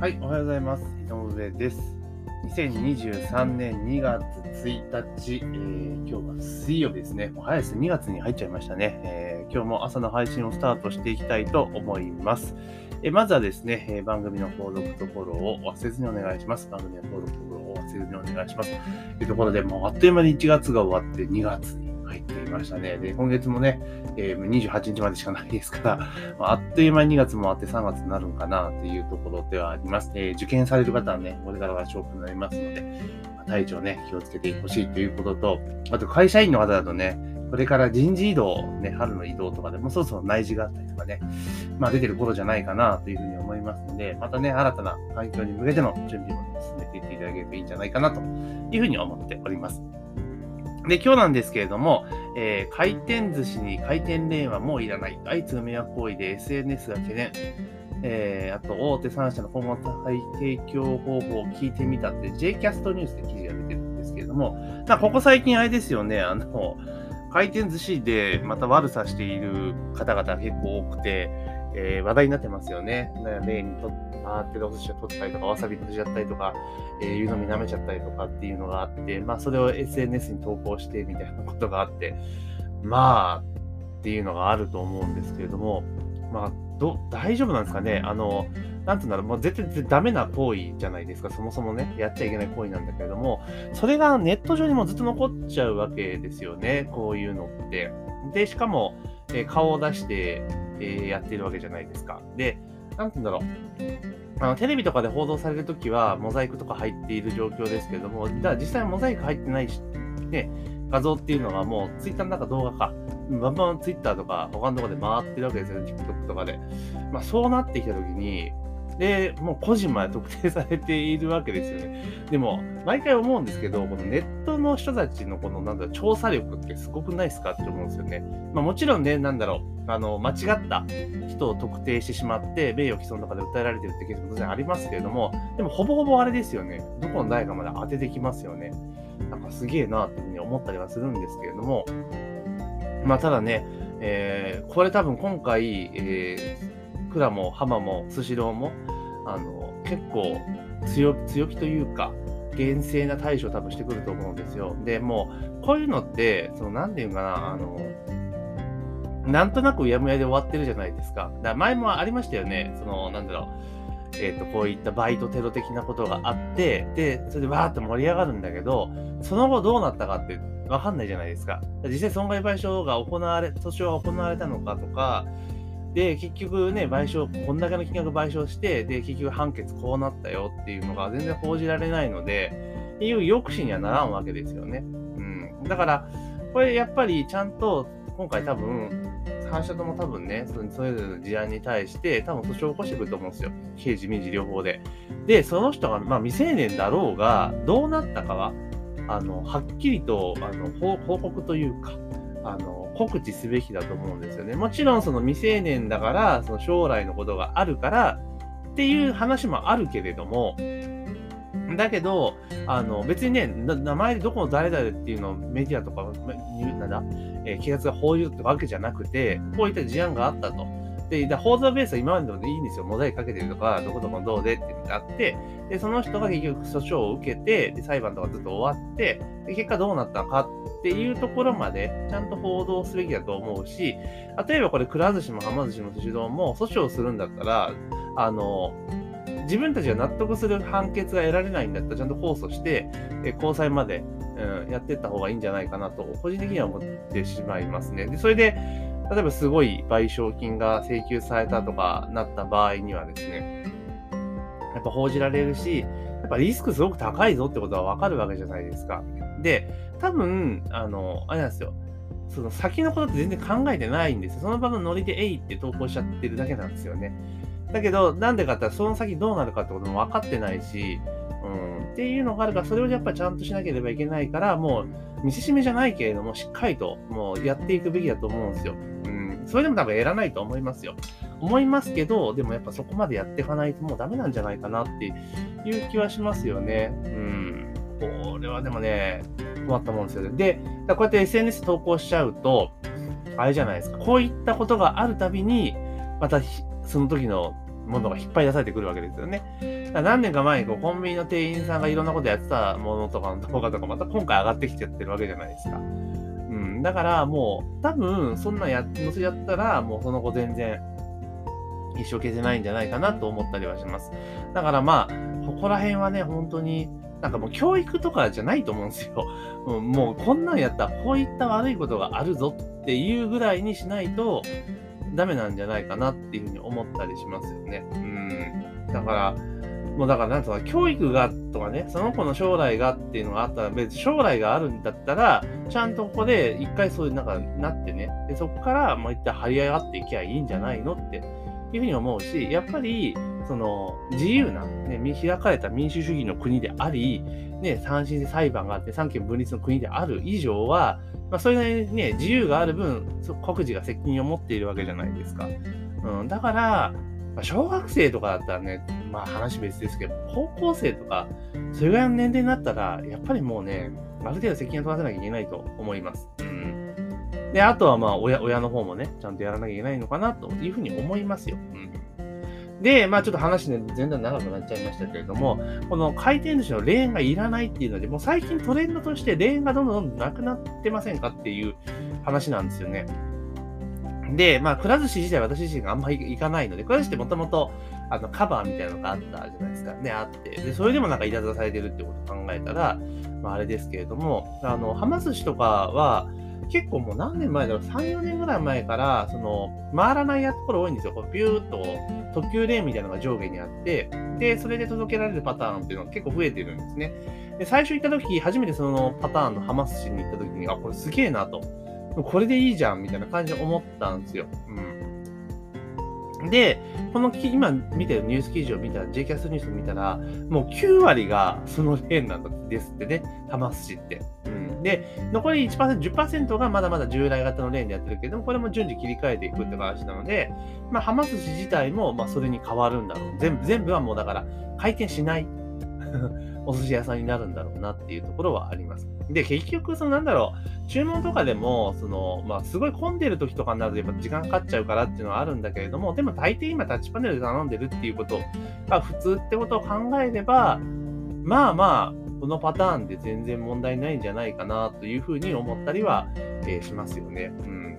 はい、おはようございます。井上です。2023年2月1日、えー今日は水曜日ですね。もう早いですね。2月に入っちゃいましたね、えー今日も朝の配信をスタートしていきたいと思います。えーまずはですね、え番組の購読とフォローを忘れずにお願いします。番組の購読とフォローを忘れずにお願いします。というところで、もうあっという間に1月が終わって2月に入っていましたね。で、今月もね、えー28日までしかないですから、まあっという間に2月も終わって3月になるんかなっていうところではあります。えー受験される方はね、これからが勝負になりますので、まあ体調ね、気をつけてほしいということと、あと会社員の方だとね、これから人事異動、ね、春の移動とかでもそろそろ内示があったりとかね、まあ出てる頃じゃないかなというふうに思いますので、またね、新たな環境に向けての準備を、ね、進めていっていただければいいんじゃないかなというふうに思っております。で、今日なんですけれども、えー回転寿司に回転レーンはもういらない。相次ぐ迷惑行為で SNS が懸念。えーあと、大手3社の今後の提供方法を聞いてみたって JCast ニュースで記事が出てるんですけれども、ま、ここ最近あれですよね、あの、回転寿司でまた悪さしている方々結構多くて、えー話題になってますよね。なレーンにと回ってるお寿司を取ったりとか、わさび閉じちゃったりとか、えー湯飲み舐めちゃったりとかっていうのがあって、まあ、それを SNS に投稿してみたいなことがあって、まあ、っていうのがあると思うんですけれども、まあ、ど、大丈夫なんですかね？あの、なんていうんだろう、もう絶対ダメな行為じゃないですか、そもそもね、やっちゃいけない行為なんだけれども、それがネット上にもずっと残っちゃうわけですよね、こういうのって。で、しかも、えー顔を出して、えーやってるわけじゃないですか。で、なんて言うんだろう。あのテレビとかで報道されるときは、モザイクとか入っている状況ですけれども、じゃあ実際モザイク入ってないし、ね、画像っていうのがもう、ツイッターの中動画か、バンバンツイッターとか他のところで回ってるわけですよ、TikTok とかで。まあそうなってきたときに、で、もう個人まで特定されているわけですよね。でも、毎回思うんですけど、このネットの人たちのこの、なんだろう、調査力ってすごくないですかって思うんですよね。まあもちろんね、なんだろう、あの、間違った人を特定してしまって、名誉毀損とかで訴えられてるってケースも当然ありますけれども、でもほぼほぼあれですよね。どこの誰かまで当ててきますよね。なんかすげえなっていうふうに思ったりはするんですけれども、まあただね、えーこれ多分今回、えークラもハマもスシローも、あの、結構強気というか、厳正な対処を多分してくると思うんですよ。で、もう、こういうのって、その、なんていうかな、あの、なんとなくうやむやで終わってるじゃないですか。だから前もありましたよね。その、なんだろう。えっ、と、こういったバイトテロ的なことがあって、で、それでわーって盛り上がるんだけど、その後どうなったかってわかんないじゃないですか。実際損害賠償が行われ、訴訟が行われたのかとか、で、結局ね、賠償、こんだけの金額賠償して、で、結局判決こうなったよっていうのが全然報じられないので、いう抑止にはならんわけですよね。うん。だから、これやっぱりちゃんと、今回多分、反社とも多分ね、そそれぞれの事案に対して、多分訴訟を起こしてくると思うんですよ。刑事、民事両方で。で、その人が、まあ、未成年だろうが、どうなったかは、あの、はっきりと、あの、報告というか、あの、告知すべきだと思うんですよね。もちろん、その未成年だから、その将来のことがあるから、っていう話もあるけれども、だけど、あの、別にね、名前でどこの誰々っていうのをメディアとか、言うなんだ、えー警察が報じるってわけじゃなくて、こういった事案があったと。で、だ報道ベースは今までのでいいんですよ。モザイクかけてるとか、どこどこどうでっていうのがあって、で、その人が結局訴訟を受けて、で、裁判とかずっと終わって、で、結果どうなったのかっていうところまで、ちゃんと報道すべきだと思うし、例えばこれ、くら寿司もはま寿司も寿司丼も訴訟するんだったら、あの、自分たちが納得する判決が得られないんだったら、ちゃんと控訴して、え高裁まで、うん、やっていった方がいいんじゃないかなと、個人的には思ってしまいますね。で、それで、例えばすごい賠償金が請求されたとかなった場合にはですね、やっぱ報じられるし、やっぱリスクすごく高いぞってことはわかるわけじゃないですか。で、多分、あの、あれなんですよ。その先のことって全然考えてないんですよ。その場のノリでえいって投稿しちゃってるだけなんですよね。だけど、なんでかって、その先どうなるかってことも分かってないし、うん、っていうのがあるから、それをやっぱりちゃんとしなければいけないから、もう、見せしめじゃないけれども、しっかりと、もうやっていくべきだと思うんですよ。うん、それでも多分やらないと思いますよ。思いますけど、でもやっぱそこまでやっていかないともうダメなんじゃないかなっていう気はしますよね。うん。これはでもね、困ったもんですよね。で、こうやって SNS 投稿しちゃうと、あれじゃないですか。こういったことがあるたびに、またその時のものが引っ張り出されてくるわけですよね。何年か前にこうコンビニの店員さんがいろんなことやってたものとかの動画とかまた今回上がってきちゃってるわけじゃないですか。うん。だからもう多分そんなや載せちゃったらもうその子全然一生消せないんじゃないかなと思ったりはします。だからまあ、ここら辺はね、本当になんかもう教育とかじゃないと思うんですよ。うん、もうこんなんやったらこういった悪いことがあるぞっていうぐらいにしないとダメなんじゃないかなっていうふうに思ったりしますよね。うん。だから、もうだからなんとか教育がとかね、その子の将来がっていうのがあったら、別に将来があるんだったら、ちゃんとここで一回そういうなんかなってね、でそこからもう一旦張り上がっていきゃいいんじゃないのっていうふうに思うし、やっぱり、その自由な、ね、開かれた民主主義の国であり、ね、三審で裁判があって三権分立の国である以上は、まあ、それなりにね、自由がある分、国自が責任を持っているわけじゃないですか。うん、だから、まあ、小学生とかだったらね、まあ話別ですけど、高校生とか、それぐらいの年齢になったら、やっぱりもうね、ある程度責任を取らせなきゃいけないと思います。うん。で、あとはまあ親、親の方もね、ちゃんとやらなきゃいけないのかなというふうに思いますよ。うん。で、まあちょっと話ね、全然長くなっちゃいましたけれども、この回転寿司のレーンがいらないっていうので、もう最近トレンドとしてレーンがどんどんどんどんなくなってませんかっていう話なんですよね。で、まあ、くら寿司自体私自身があんまり行かないので、くら寿司ってもともと、あの、カバーみたいなのがあったじゃないですか。ね、あって。で、それでもなんかいたずらされてるってことを考えたら、まあ、あれですけれども、あの、はま寿司とかは、結構もう何年前だろう、3、4年ぐらい前から、その、回らないやところ多いんですよ。こうビューっと特急レーンみたいなのが上下にあって、で、それで届けられるパターンっていうのが結構増えてるんですね。で、最初行った時、初めてそのパターンのハマ寿司に行った時に、あ、これすげえなと。これでいいじゃんみたいな感じで思ったんですよ。うん。で、この今見てるニュース記事を見たら、JCAS ニュースを見たら、もう9割がそのレーンなんですってね、ハマ寿司って。で、残り1%、10%がまだまだ従来型のレーンでやってるけども、これも順次切り替えていくって話なので、まあ、ハマ寿司自体も、まあ、それに変わるんだろう。全部、全部はもうだから、回転しないお寿司屋さんになるんだろうなっていうところはあります。で、結局、そのなんだろう、注文とかでも、その、まあ、すごい混んでる時とかになるとやっぱ時間かかっちゃうからっていうのはあるんだけれども、でも大抵今タッチパネルで頼んでるっていうことが普通ってことを考えれば、まあまあ、このパターンで全然問題ないんじゃないかなというふうに思ったりは、えー、しますよね。うん。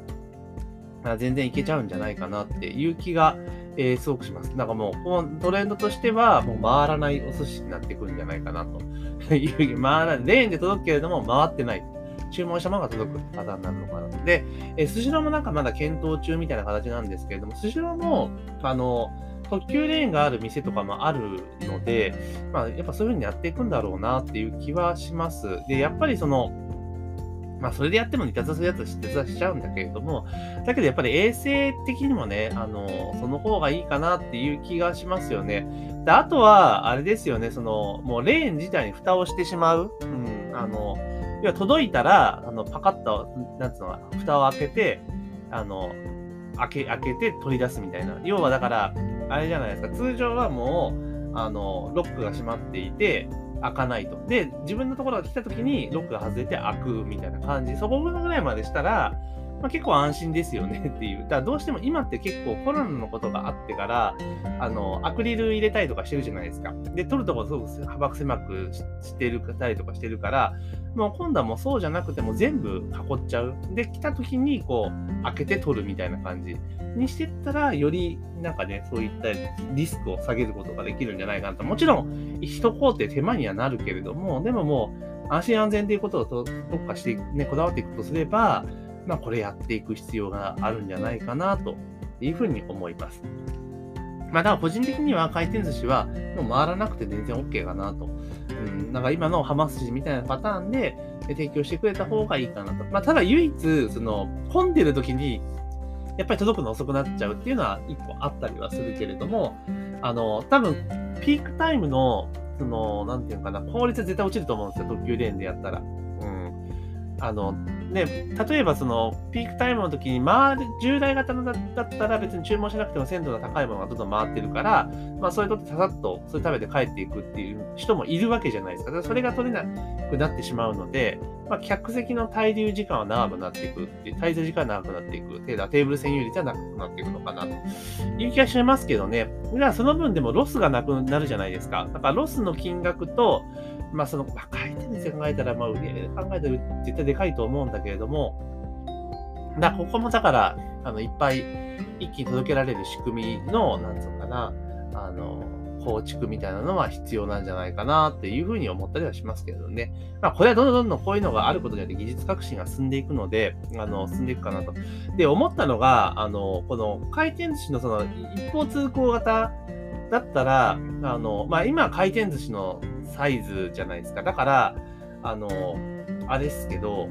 まあ、全然いけちゃうんじゃないかなっていう気が、えー、すごくします。だかもう、このトレンドとしては、もう回らないお寿司になってくるんじゃないかなという、回らない、レーンで届くけれども回ってない。注文したものが届くパターンになるのかな。で、えー、スシローもなんかまだ検討中みたいな形なんですけれども、スシローも、あの、特急レーンがある店とかもあるので、まあ、やっぱそういう風にやっていくんだろうなっていう気はします。で、やっぱりその、まあ、それでやっても似たするやつは手伝しちゃうんだけれども、だけどやっぱり衛生的にもね、あの、その方がいいかなっていう気がしますよね。で、あとは、あれですよね、その、もうレーン自体に蓋をしてしまう。うん、あの、要は届いたら、あの、パカッと、なんつうの、蓋を開けて、あの、開け、開けて取り出すみたいな。要はだから、あれじゃないですか、通常はもう、あの、ロックが閉まっていて、開かないと。で、自分のところが来た時にロックが外れて開くみたいな感じ。そこぐらいまでしたら、まあ、結構安心ですよね っていう。だからどうしても今って結構コロナのことがあってから、あの、アクリル入れたりとかしてるじゃないですか。で、取るとこすごく幅狭くしてるたりとかしてるから、もう今度はもうそうじゃなくても全部囲っちゃう。で、来た時にこう、開けて取るみたいな感じにしてったら、よりなんかね、そういったリスクを下げることができるんじゃないかなと。もちろん、一工程手間にはなるけれども、でももう、安心安全ということを特化して、ね、こだわっていくとすれば、まあ、これやっていく必要があるんじゃないかなというふうに思います。まあ、だから個人的には回転寿司はもう回らなくて全然 OK かなと。うん、なんか今のハマ寿司みたいなパターンで提供してくれた方がいいかなと。まあ、ただ唯一、その、混んでる時に、やっぱり届くの遅くなっちゃうっていうのは一個あったりはするけれども、あの、多分、ピークタイムの、その、なんていうのかな、効率は絶対落ちると思うんですよ、特急レーンでやったら。うん。あの、ね、例えばそのピークタイムの時に回る従来型のだったら別に注文しなくても鮮度の高いものがどんどん回ってるから、まあ、それとってささっとそれ食べて帰っていくっていう人もいるわけじゃないですか。それが取れなくなってしまうので、まあ、客席の滞留時間は長くなっていくっていう、滞在時間は長くなっていく。テーブル占有率は長くなっていくのかなという気がしますけどね。じゃあその分でもロスがなくなるじゃないですか。だからロスの金額と、まあその、まあ、回転率で考えたら、まあ売り上げで考えたら絶対でかいと思うんだけれども、だここもだから、あの、いっぱい一気に届けられる仕組みの、なんつうのかな、あの、構築みたいなのは必要なんじゃないかなっていうふうに思ったりはしますけどね。まあ、これはどんどんどんどんこういうのがあることによって技術革新が進んでいくので、あの、進んでいくかなと。で、思ったのが、あの、この回転寿司のその一方通行型だったら、あの、まあ、今回転寿司のサイズじゃないですか。だから、あの、あれですけど、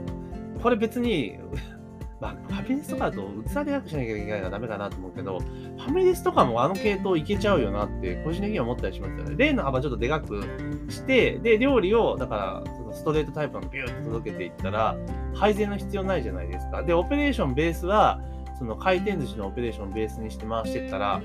これ別に まあ、ファミレスとかだと器でかくしなきゃいけないからダメかなと思うけど、ファミレスとかもあの系統いけちゃうよなって、個人的には思ったりしますよね。レーンの幅ちょっとでかくして、で、料理を、だから、そのストレートタイプのビューッと届けていったら、配膳の必要ないじゃないですか。で、オペレーションベースは、その回転寿司のオペレーションベースにして回していったら、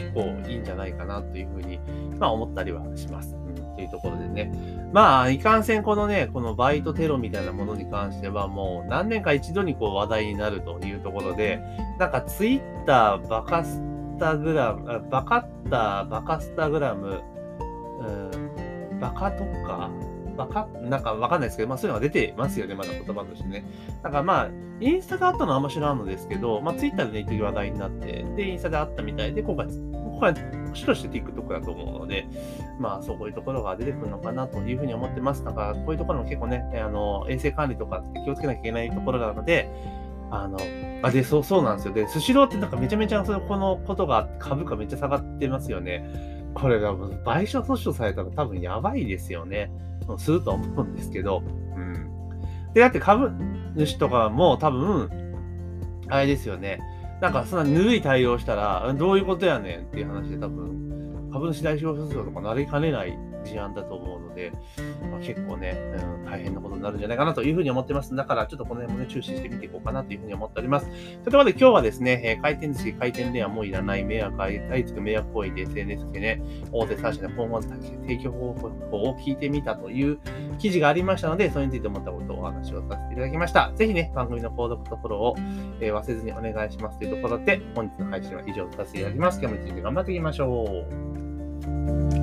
結構いいんじゃないかなというふうに、まあ思ったりはします。っていうところでね。まあ、いかんせんこのね、このバイトテロみたいなものに関してはもう何年か一度にこう話題になるというところで、なんかツイッター、バカスタグラム、バカッター、バカスタグラム、うん、バカとか、バカなんかわかんないですけど、まあそういうのが出てますよね、まだ言葉としてね。だからまあ、インスタであったのはあんま知らんのですけど、まあツイッターでね、一時話題になって、で、インスタであったみたいで、今回、今回、もしかして TikTok だと思うので、まあそういうところが出てくるのかなというふうに思ってます。だからこういうところも結構ね、あの、衛生管理とかって気をつけなきゃいけないところなので、あの、あ、で、そう、そうなんですよ。で、スシローってなんかめちゃめちゃその、このことが株価めっちゃ下がってますよね。これが賠償訴訟されたら多分やばいですよね。すると思うんですけど。うん。で、だって株主とかも多分、あれですよね。なんかそんなぬるい対応したら、どういうことやねんっていう話で多分、株主代表訴訟とかなりかねない事案だと思うので、まあ、結構ね、うん、大変なことになるんじゃないかなというふうに思ってます。だから、ちょっとこの辺もね、注視してみていこうかなというふうに思っております。ということで、今日はですね、えー、回転寿司、回転レアもういらない迷惑、相次ぐ迷惑行為で SNS でね、大手3社で今後の提供方法を聞いてみたという記事がありましたので、それについて思ったことをお話をさせていただきました。ぜひね、番組の購読とフォローを、えー、忘れずにお願いしますというところで、本日の配信は以上とさせていただきます。今日も一日頑張っていきましょう。